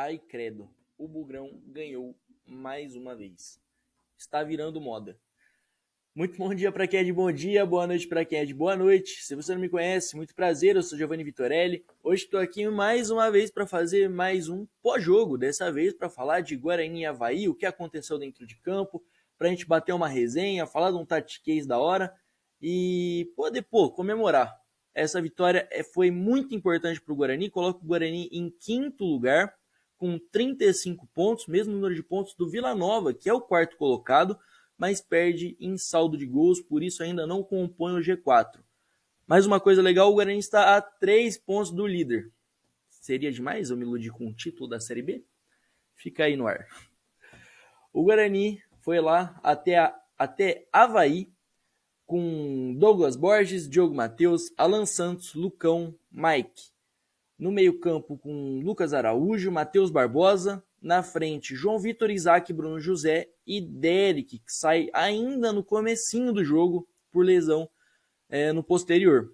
Ai credo, o Bugrão ganhou mais uma vez. Está virando moda. Muito bom dia para quem é de bom dia, boa noite para quem é de boa noite. Se você não me conhece, muito prazer, eu sou Giovanni Vitorelli. Hoje estou aqui mais uma vez para fazer mais um pós-jogo, dessa vez para falar de Guarani e Havaí, o que aconteceu dentro de campo, para a gente bater uma resenha, falar de um tactiquez da hora e poder, pô, comemorar. Essa vitória é, foi muito importante para o Guarani, coloca o Guarani em quinto lugar, com 35 pontos, mesmo número de pontos do Vila Nova, que é o quarto colocado, mas perde em saldo de gols, por isso ainda não compõe o G4. Mais uma coisa legal, o Guarani está a 3 pontos do líder. Seria demais eu me iludir com o título da Série B? Fica aí no ar. O Guarani foi lá até, a, até Havaí com Douglas Borges, Diogo Matheus, Alan Santos, Lucão, Mike. No meio-campo com Lucas Araújo, Matheus Barbosa. Na frente, João Vitor, Isaac, Bruno José e Derek, que sai ainda no comecinho do jogo por lesão é, no posterior.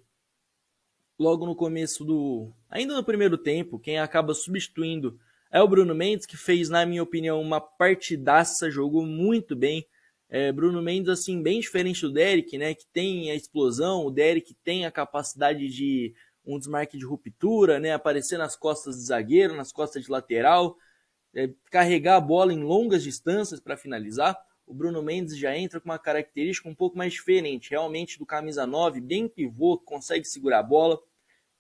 Logo no começo do. Ainda no primeiro tempo, quem acaba substituindo é o Bruno Mendes, que fez, na minha opinião, uma partidaça, jogou muito bem. É, Bruno Mendes, assim, bem diferente do Derek, né? Que tem a explosão, o Derek tem a capacidade de um desmarque de ruptura, né? Aparecer nas costas de zagueiro, nas costas de lateral, é, carregar a bola em longas distâncias para finalizar. O Bruno Mendes já entra com uma característica um pouco mais diferente, realmente do camisa 9, bem pivô, consegue segurar a bola.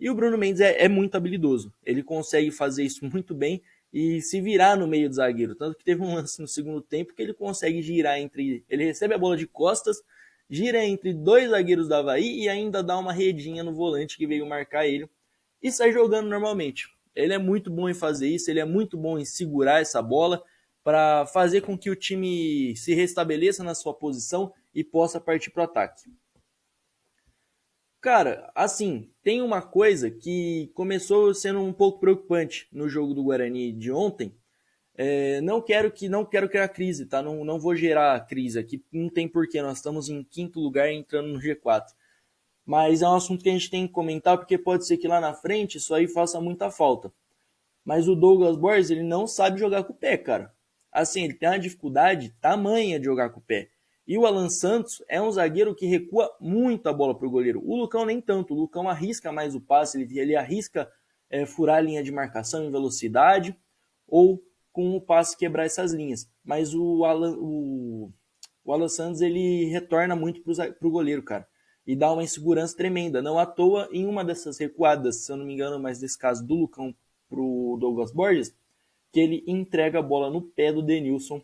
E o Bruno Mendes é, é muito habilidoso, ele consegue fazer isso muito bem e se virar no meio do zagueiro. Tanto que teve um lance no segundo tempo que ele consegue girar entre. Ele recebe a bola de costas, gira entre dois zagueiros da Havaí e ainda dá uma redinha no volante que veio marcar ele e sai jogando normalmente. Ele é muito bom em fazer isso, ele é muito bom em segurar essa bola para fazer com que o time se restabeleça na sua posição e possa partir para o ataque. Cara, assim, tem uma coisa que começou sendo um pouco preocupante no jogo do Guarani de ontem, é, não quero que não quero criar crise, tá? Não, não vou gerar crise aqui, não tem porquê. Nós estamos em quinto lugar entrando no G4. Mas é um assunto que a gente tem que comentar porque pode ser que lá na frente isso aí faça muita falta. Mas o Douglas Borges, ele não sabe jogar com o pé, cara. Assim, ele tem uma dificuldade tamanha de jogar com o pé. E o Alan Santos é um zagueiro que recua muito a bola para o goleiro. O Lucão nem tanto. O Lucão arrisca mais o passe, ele, ele arrisca é, furar a linha de marcação em velocidade ou com o passe quebrar essas linhas. Mas o Alan, o, o Alan Santos ele retorna muito para o goleiro, cara. E dá uma insegurança tremenda. Não à toa, em uma dessas recuadas, se eu não me engano, mas nesse caso do Lucão para o Douglas Borges, que ele entrega a bola no pé do Denilson,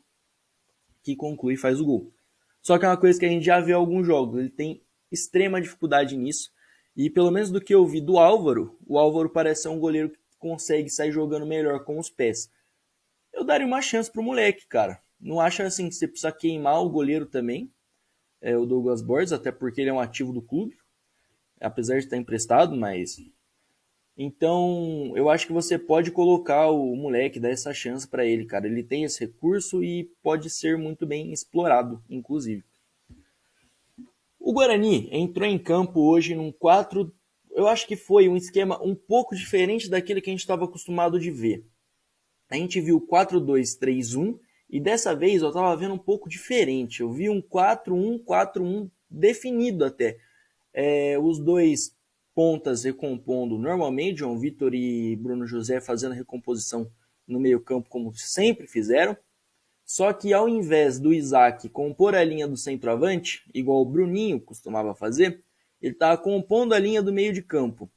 que conclui e faz o gol. Só que é uma coisa que a gente já vê em alguns jogos. Ele tem extrema dificuldade nisso. E pelo menos do que eu vi do Álvaro, o Álvaro parece ser um goleiro que consegue sair jogando melhor com os pés eu daria uma chance pro moleque, cara. Não acha assim que você precisa queimar o goleiro também, é, o Douglas Borges, até porque ele é um ativo do clube, apesar de estar emprestado, mas. Então, eu acho que você pode colocar o moleque, dar essa chance para ele, cara. Ele tem esse recurso e pode ser muito bem explorado, inclusive. O Guarani entrou em campo hoje num 4. Eu acho que foi um esquema um pouco diferente daquele que a gente estava acostumado de ver a gente viu 4-2-3-1 e dessa vez eu estava vendo um pouco diferente. Eu vi um 4-1-4-1 definido até. É, os dois pontas recompondo normalmente, João Vitor e Bruno José fazendo recomposição no meio-campo, como sempre fizeram. Só que ao invés do Isaac compor a linha do centroavante, igual o Bruninho costumava fazer, ele estava compondo a linha do meio de campo.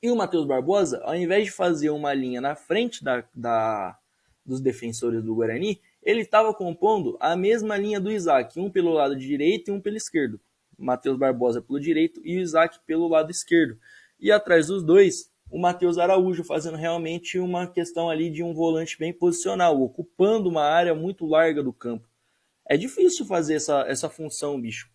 E o Matheus Barbosa, ao invés de fazer uma linha na frente da, da dos defensores do Guarani, ele estava compondo a mesma linha do Isaac, um pelo lado direito e um pelo esquerdo. Matheus Barbosa pelo direito e o Isaac pelo lado esquerdo. E atrás dos dois, o Matheus Araújo fazendo realmente uma questão ali de um volante bem posicional, ocupando uma área muito larga do campo. É difícil fazer essa, essa função, bicho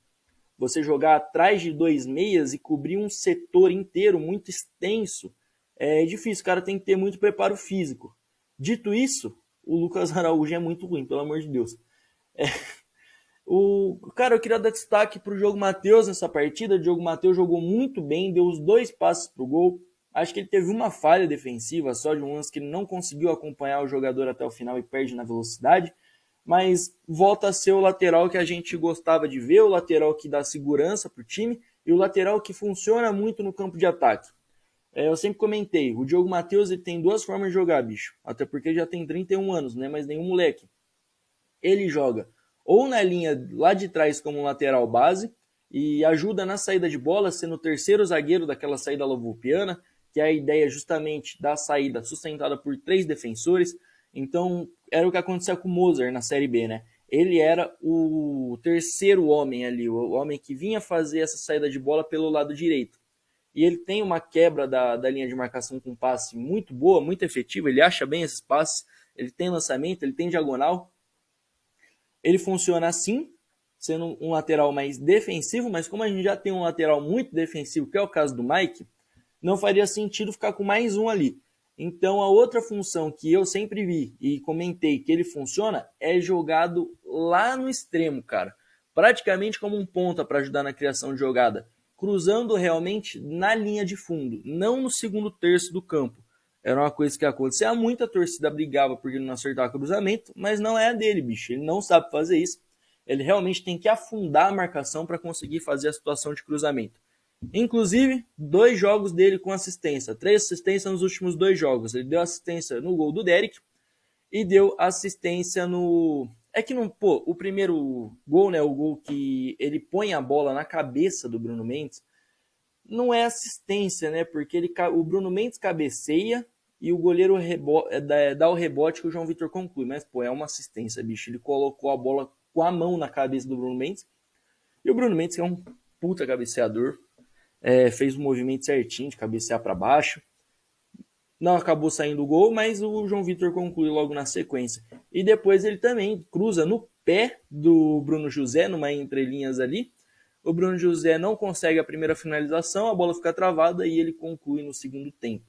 você jogar atrás de dois meias e cobrir um setor inteiro muito extenso, é difícil. O cara tem que ter muito preparo físico. Dito isso, o Lucas Araújo é muito ruim, pelo amor de Deus. É, o cara, eu queria dar destaque para o Diogo Matheus nessa partida. O Diogo Matheus jogou muito bem, deu os dois passes para o gol. Acho que ele teve uma falha defensiva só de um lance que ele não conseguiu acompanhar o jogador até o final e perde na velocidade, mas volta a ser o lateral que a gente gostava de ver, o lateral que dá segurança para o time e o lateral que funciona muito no campo de ataque. É, eu sempre comentei, o Diogo Matheus ele tem duas formas de jogar, bicho. Até porque já tem 31 anos, não é mais nenhum moleque. Ele joga ou na linha lá de trás como lateral base e ajuda na saída de bola, sendo o terceiro zagueiro daquela saída lovupiana, que é a ideia justamente da saída sustentada por três defensores. Então, era o que acontecia com o Mozart na Série B, né? Ele era o terceiro homem ali, o homem que vinha fazer essa saída de bola pelo lado direito e ele tem uma quebra da, da linha de marcação com passe muito boa, muito efetiva, ele acha bem esses passes, ele tem lançamento, ele tem diagonal. Ele funciona assim, sendo um lateral mais defensivo, mas como a gente já tem um lateral muito defensivo, que é o caso do Mike, não faria sentido ficar com mais um ali. Então a outra função que eu sempre vi e comentei que ele funciona é jogado lá no extremo, cara. Praticamente como um ponta para ajudar na criação de jogada cruzando realmente na linha de fundo, não no segundo terço do campo. Era uma coisa que acontecia muito, a torcida brigava porque ele não acertava cruzamento, mas não é a dele, bicho. Ele não sabe fazer isso. Ele realmente tem que afundar a marcação para conseguir fazer a situação de cruzamento. Inclusive, dois jogos dele com assistência. Três assistências nos últimos dois jogos. Ele deu assistência no gol do Derek e deu assistência no é que não, pô, o primeiro gol, né, o gol que ele põe a bola na cabeça do Bruno Mendes, não é assistência, né? Porque ele, o Bruno Mendes cabeceia e o goleiro rebo, é, dá, dá o rebote que o João Vitor conclui. Mas, pô, é uma assistência, bicho. Ele colocou a bola com a mão na cabeça do Bruno Mendes. E o Bruno Mendes, que é um puta cabeceador, é, fez o movimento certinho de cabecear para baixo. Não acabou saindo o gol, mas o João Vitor conclui logo na sequência. E depois ele também cruza no pé do Bruno José, numa entrelinhas ali. O Bruno José não consegue a primeira finalização, a bola fica travada e ele conclui no segundo tempo.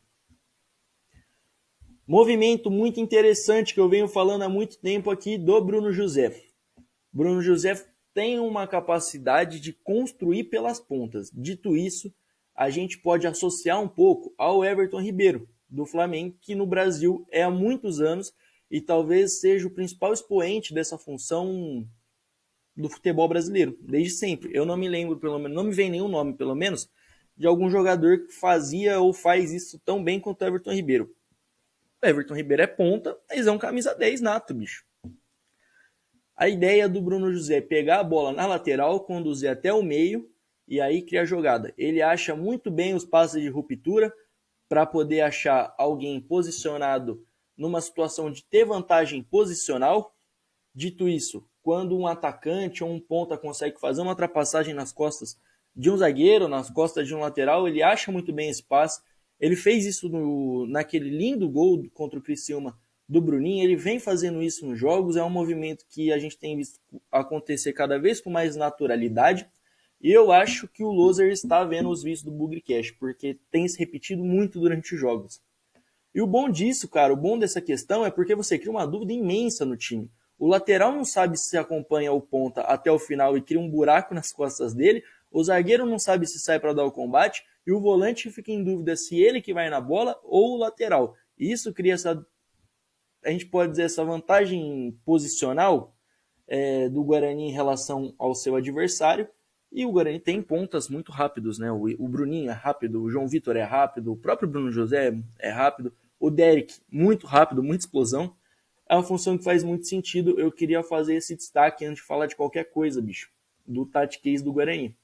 Movimento muito interessante que eu venho falando há muito tempo aqui do Bruno José. Bruno José tem uma capacidade de construir pelas pontas. Dito isso, a gente pode associar um pouco ao Everton Ribeiro do Flamengo, que no Brasil é há muitos anos e talvez seja o principal expoente dessa função do futebol brasileiro, desde sempre. Eu não me lembro, pelo menos, não me vem nenhum nome, pelo menos, de algum jogador que fazia ou faz isso tão bem quanto o Everton Ribeiro. O Everton Ribeiro é ponta, mas é um camisa 10 nato, bicho. A ideia do Bruno José é pegar a bola na lateral, conduzir até o meio e aí criar jogada. Ele acha muito bem os passes de ruptura, para poder achar alguém posicionado numa situação de ter vantagem posicional. Dito isso, quando um atacante ou um ponta consegue fazer uma ultrapassagem nas costas de um zagueiro, nas costas de um lateral, ele acha muito bem passe. Ele fez isso no, naquele lindo gol contra o Criciúma do Bruninho, ele vem fazendo isso nos jogos, é um movimento que a gente tem visto acontecer cada vez com mais naturalidade. E eu acho que o Loser está vendo os vícios do Bugrecast, porque tem se repetido muito durante os jogos. E o bom disso, cara, o bom dessa questão é porque você cria uma dúvida imensa no time. O lateral não sabe se acompanha o ponta até o final e cria um buraco nas costas dele, o zagueiro não sabe se sai para dar o combate, e o volante fica em dúvida se ele que vai na bola ou o lateral. E isso cria essa, a gente pode dizer, essa vantagem posicional é, do Guarani em relação ao seu adversário, e o Guarani tem pontas muito rápidos, né? O, o Bruninho é rápido, o João Vitor é rápido, o próprio Bruno José é rápido, o Derek, muito rápido, muita explosão. É uma função que faz muito sentido. Eu queria fazer esse destaque antes de falar de qualquer coisa, bicho, do case do Guarani.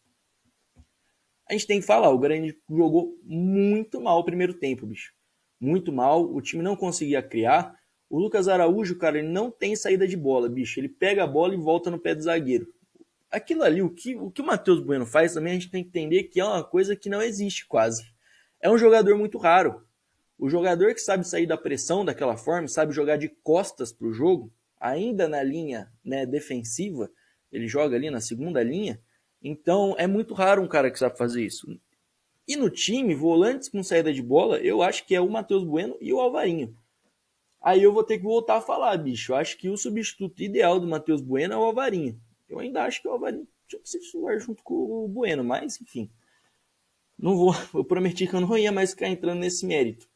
A gente tem que falar, o Guarani jogou muito mal o primeiro tempo, bicho. Muito mal, o time não conseguia criar. O Lucas Araújo, cara, ele não tem saída de bola, bicho. Ele pega a bola e volta no pé do zagueiro aquilo ali, o que o, que o Matheus Bueno faz também, a gente tem que entender que é uma coisa que não existe quase. É um jogador muito raro. O jogador que sabe sair da pressão daquela forma, sabe jogar de costas para o jogo, ainda na linha né, defensiva, ele joga ali na segunda linha. Então é muito raro um cara que sabe fazer isso. E no time, volantes com saída de bola, eu acho que é o Matheus Bueno e o Alvarinho. Aí eu vou ter que voltar a falar, bicho. Eu acho que o substituto ideal do Matheus Bueno é o Alvarinho. Eu ainda acho que o Alvarinho tinha que ser titular junto com o Bueno, mas enfim. não vou, eu prometi que eu não ia mais ficar entrando nesse mérito.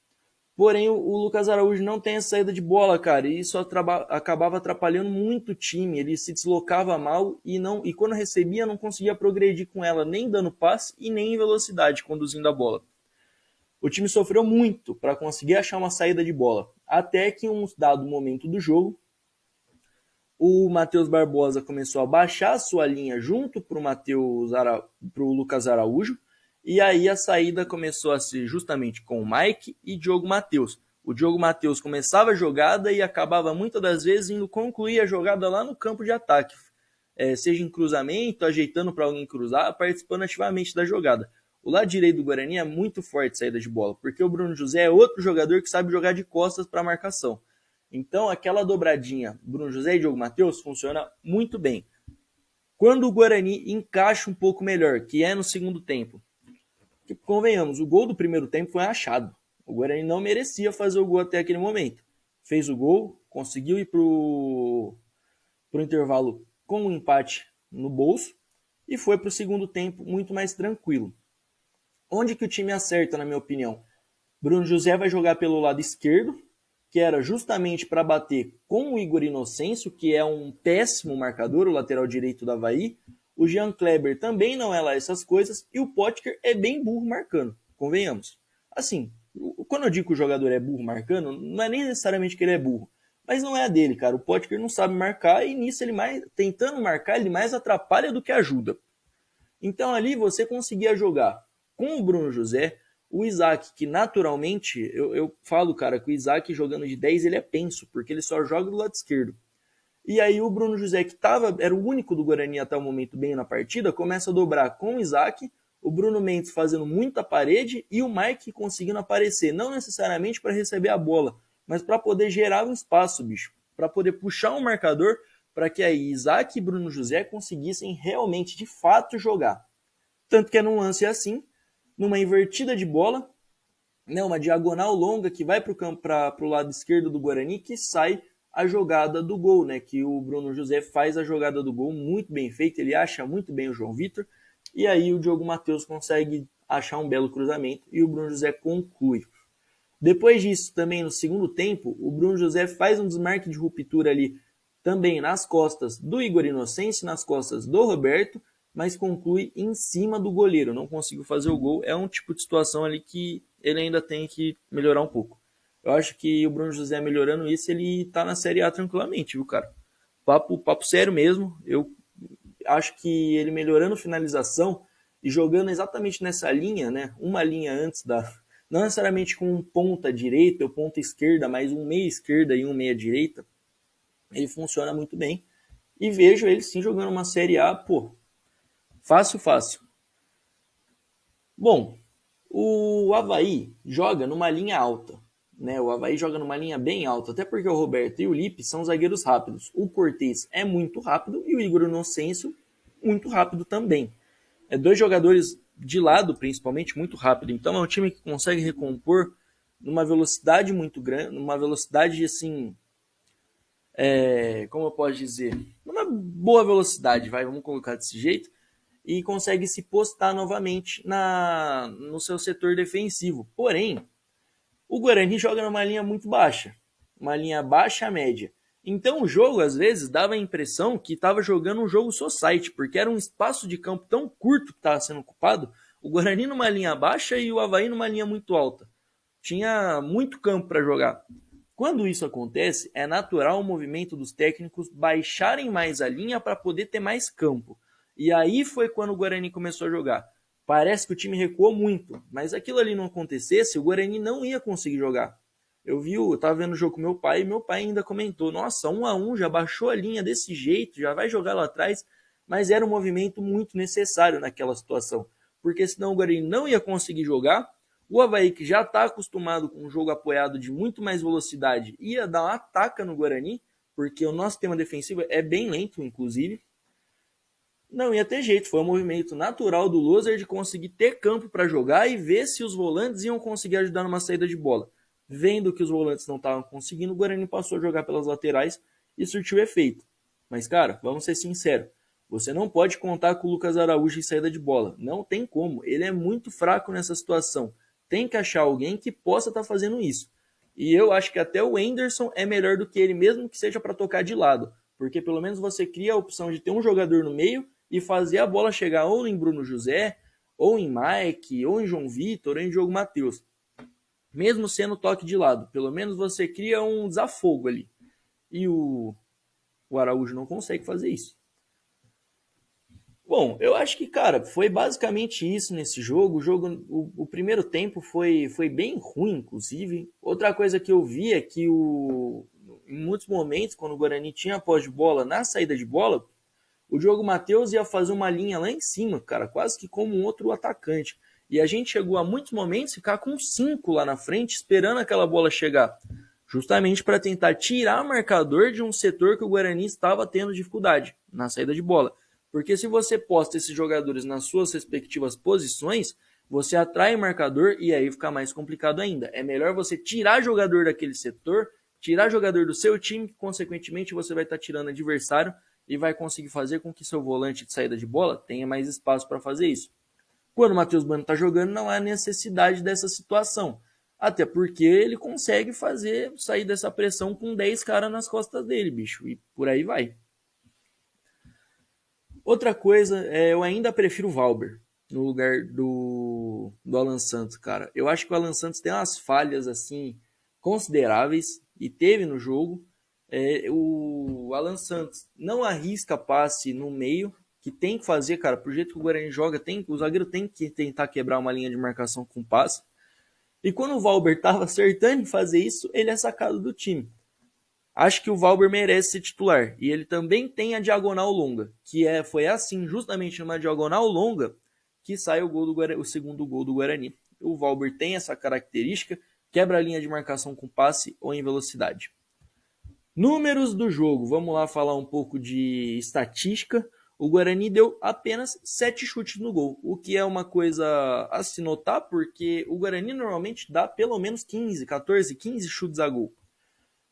Porém, o, o Lucas Araújo não tem a saída de bola, cara, e isso acabava atrapalhando muito o time. Ele se deslocava mal e não e quando recebia não conseguia progredir com ela, nem dando passe e nem em velocidade conduzindo a bola. O time sofreu muito para conseguir achar uma saída de bola, até que em um dado momento do jogo, o Matheus Barbosa começou a baixar a sua linha junto para o Ara... Lucas Araújo e aí a saída começou a ser justamente com o Mike e Diogo Matheus. O Diogo Matheus começava a jogada e acabava muitas das vezes indo concluir a jogada lá no campo de ataque, é, seja em cruzamento, ajeitando para alguém cruzar, participando ativamente da jogada. O lado direito do Guarani é muito forte saída de bola, porque o Bruno José é outro jogador que sabe jogar de costas para marcação. Então aquela dobradinha Bruno José e Diogo Matheus funciona muito bem. Quando o Guarani encaixa um pouco melhor, que é no segundo tempo, que, convenhamos, o gol do primeiro tempo foi achado. O Guarani não merecia fazer o gol até aquele momento. Fez o gol, conseguiu ir pro, pro intervalo com um empate no bolso e foi para o segundo tempo muito mais tranquilo. Onde que o time acerta, na minha opinião? Bruno José vai jogar pelo lado esquerdo, que era justamente para bater com o Igor Inocêncio, que é um péssimo marcador, o lateral direito do Havaí. O Jean Kleber também não é lá essas coisas. E o Potker é bem burro marcando, convenhamos. Assim, quando eu digo que o jogador é burro marcando, não é nem necessariamente que ele é burro. Mas não é a dele, cara. O Potker não sabe marcar e nisso ele mais, tentando marcar, ele mais atrapalha do que ajuda. Então ali você conseguia jogar com o Bruno José, o Isaac, que naturalmente, eu, eu falo, cara, que o Isaac jogando de 10 ele é penso, porque ele só joga do lado esquerdo. E aí o Bruno José, que tava, era o único do Guarani até o momento bem na partida, começa a dobrar com o Isaac, o Bruno Mendes fazendo muita parede e o Mike conseguindo aparecer, não necessariamente para receber a bola, mas para poder gerar um espaço, bicho, para poder puxar um marcador para que aí Isaac e Bruno José conseguissem realmente, de fato, jogar. Tanto que é num lance assim, numa invertida de bola, né, uma diagonal longa que vai para o lado esquerdo do Guarani, que sai a jogada do gol, né? Que o Bruno José faz a jogada do gol muito bem feita, ele acha muito bem o João Vitor, e aí o Diogo Matheus consegue achar um belo cruzamento e o Bruno José conclui. Depois disso, também no segundo tempo, o Bruno José faz um desmarque de ruptura ali também nas costas do Igor Inocêncio, nas costas do Roberto, mas conclui em cima do goleiro, não conseguiu fazer o gol. É um tipo de situação ali que ele ainda tem que melhorar um pouco. Eu acho que o Bruno José melhorando isso, ele tá na Série A tranquilamente, viu, cara? Papo, papo sério mesmo. Eu acho que ele melhorando finalização e jogando exatamente nessa linha, né? Uma linha antes da. Não necessariamente com um ponta direita ou ponta esquerda, mas um meia esquerda e um meia direita. Ele funciona muito bem. E vejo ele sim jogando uma Série A, pô. Fácil, fácil. Bom, o Havaí joga numa linha alta. Né? O Havaí joga numa linha bem alta, até porque o Roberto e o Lipe são zagueiros rápidos. O Cortez é muito rápido e o Igor Inocêncio muito rápido também. É dois jogadores de lado, principalmente, muito rápido. Então é um time que consegue recompor numa velocidade muito grande, numa velocidade assim, é, como eu posso dizer, numa boa velocidade, vai, vamos colocar desse jeito, e consegue se postar novamente na, no seu setor defensivo. Porém, o Guarani joga numa linha muito baixa, uma linha baixa média. Então o jogo, às vezes, dava a impressão que estava jogando um jogo society, porque era um espaço de campo tão curto que estava sendo ocupado, o Guarani numa linha baixa e o Havaí numa linha muito alta. Tinha muito campo para jogar. Quando isso acontece, é natural o movimento dos técnicos baixarem mais a linha para poder ter mais campo. E aí foi quando o Guarani começou a jogar. Parece que o time recuou muito, mas aquilo ali não acontecesse, o Guarani não ia conseguir jogar. Eu vi, eu tava vendo o jogo com meu pai e meu pai ainda comentou: "Nossa, um a um já baixou a linha desse jeito, já vai jogar lá atrás", mas era um movimento muito necessário naquela situação, porque senão o Guarani não ia conseguir jogar. O Havaí, que já está acostumado com um jogo apoiado de muito mais velocidade, ia dar uma ataca no Guarani, porque o nosso tema defensivo é bem lento, inclusive não ia ter jeito. Foi um movimento natural do loser de conseguir ter campo para jogar e ver se os volantes iam conseguir ajudar numa saída de bola. Vendo que os volantes não estavam conseguindo, o Guarani passou a jogar pelas laterais e surtiu efeito. Mas, cara, vamos ser sinceros. Você não pode contar com o Lucas Araújo em saída de bola. Não tem como. Ele é muito fraco nessa situação. Tem que achar alguém que possa estar tá fazendo isso. E eu acho que até o Anderson é melhor do que ele, mesmo que seja para tocar de lado. Porque pelo menos você cria a opção de ter um jogador no meio e fazer a bola chegar ou em Bruno José, ou em Mike, ou em João Vitor, ou em Diogo Matheus. Mesmo sendo toque de lado. Pelo menos você cria um desafogo ali. E o, o Araújo não consegue fazer isso. Bom, eu acho que, cara, foi basicamente isso nesse jogo. O jogo, o, o, primeiro tempo foi, foi bem ruim, inclusive. Outra coisa que eu vi é que o, em muitos momentos, quando o Guarani tinha pós de bola na saída de bola, o Diogo Matheus ia fazer uma linha lá em cima, cara, quase que como um outro atacante. E a gente chegou a muitos momentos ficar com cinco lá na frente, esperando aquela bola chegar. Justamente para tentar tirar o marcador de um setor que o Guarani estava tendo dificuldade na saída de bola. Porque se você posta esses jogadores nas suas respectivas posições, você atrai o marcador e aí fica mais complicado ainda. É melhor você tirar jogador daquele setor, tirar jogador do seu time, que consequentemente você vai estar tirando adversário e vai conseguir fazer com que seu volante de saída de bola tenha mais espaço para fazer isso. Quando o Matheus Bueno está jogando, não há necessidade dessa situação. Até porque ele consegue fazer sair dessa pressão com 10 caras nas costas dele, bicho. E por aí vai. Outra coisa, é, eu ainda prefiro o Valber no lugar do, do Alan Santos, cara. Eu acho que o Alan Santos tem umas falhas assim consideráveis e teve no jogo. É, o Alan Santos não arrisca passe no meio, que tem que fazer, cara. Pro jeito que o Guarani joga, tem, o zagueiro tem que tentar quebrar uma linha de marcação com passe. E quando o Valber tava acertando em fazer isso, ele é sacado do time. Acho que o Valber merece ser titular. E ele também tem a diagonal longa, que é, foi assim, justamente numa diagonal longa, que sai o, gol do Guarani, o segundo gol do Guarani. O Valber tem essa característica, quebra a linha de marcação com passe ou em velocidade. Números do jogo, vamos lá falar um pouco de estatística. O Guarani deu apenas 7 chutes no gol, o que é uma coisa a se notar, porque o Guarani normalmente dá pelo menos 15, 14, 15 chutes a gol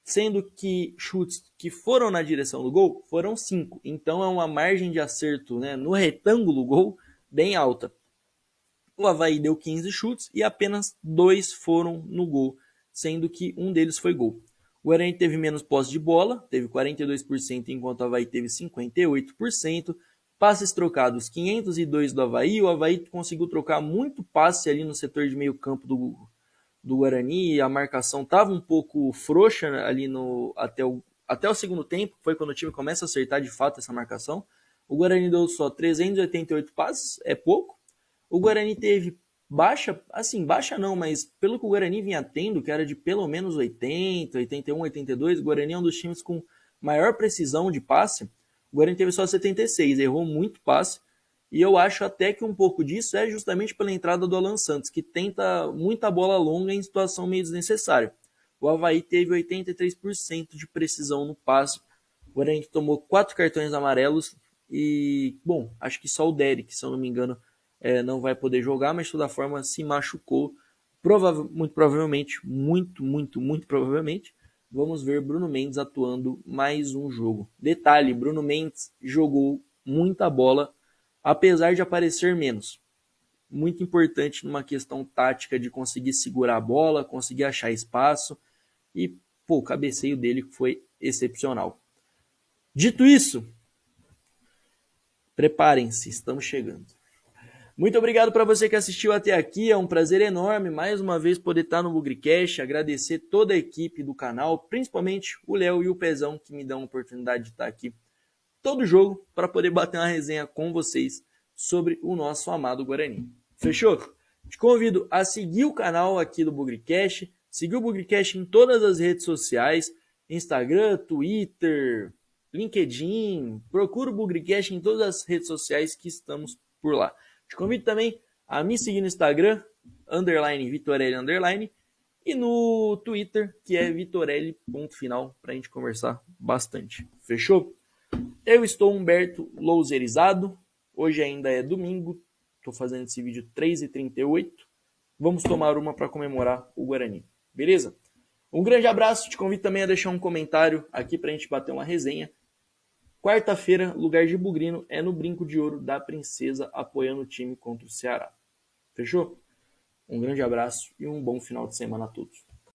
sendo que chutes que foram na direção do gol foram 5. Então é uma margem de acerto né, no retângulo gol bem alta. O Havaí deu 15 chutes e apenas dois foram no gol, sendo que um deles foi gol. O Guarani teve menos posse de bola, teve 42%, enquanto o Havaí teve 58%. Passes trocados, 502 do Havaí. O Havaí conseguiu trocar muito passe ali no setor de meio campo do, do Guarani, a marcação estava um pouco frouxa ali no até o, até o segundo tempo, foi quando o time começa a acertar de fato essa marcação. O Guarani deu só 388 passes, é pouco. O Guarani teve baixa, assim, baixa não, mas pelo que o Guarani vinha tendo, que era de pelo menos 80, 81, 82, o Guarani é um dos times com maior precisão de passe. O Guarani teve só 76, errou muito passe. E eu acho até que um pouco disso é justamente pela entrada do Alan Santos, que tenta muita bola longa em situação meio desnecessária. O Havaí teve 83% de precisão no passe. O Guarani tomou quatro cartões amarelos e, bom, acho que só o Derek, se eu não me engano, é, não vai poder jogar, mas de toda forma se machucou. Muito provavelmente, muito, muito, muito provavelmente, vamos ver Bruno Mendes atuando mais um jogo. Detalhe, Bruno Mendes jogou muita bola apesar de aparecer menos. Muito importante numa questão tática de conseguir segurar a bola, conseguir achar espaço e pô, o cabeceio dele foi excepcional. Dito isso, preparem-se, estamos chegando. Muito obrigado para você que assistiu até aqui, é um prazer enorme mais uma vez poder estar no Bugricast, agradecer toda a equipe do canal, principalmente o Léo e o Pezão que me dão a oportunidade de estar aqui todo jogo para poder bater uma resenha com vocês sobre o nosso amado Guarani. Fechou? Te convido a seguir o canal aqui do Bugricast, seguir o Bugricast em todas as redes sociais, Instagram, Twitter, LinkedIn, procura o Bugricast em todas as redes sociais que estamos por lá. Te convido também a me seguir no Instagram, underline Vitorelli, underline, e no Twitter, que é vitorelli.final, para a gente conversar bastante. Fechou? Eu estou Humberto Louserizado. Hoje ainda é domingo. Estou fazendo esse vídeo 3h38. Vamos tomar uma para comemorar o Guarani. Beleza? Um grande abraço. Te convido também a deixar um comentário aqui para a gente bater uma resenha. Quarta-feira, lugar de Bugrino é no Brinco de Ouro da Princesa, apoiando o time contra o Ceará. Fechou? Um grande abraço e um bom final de semana a todos.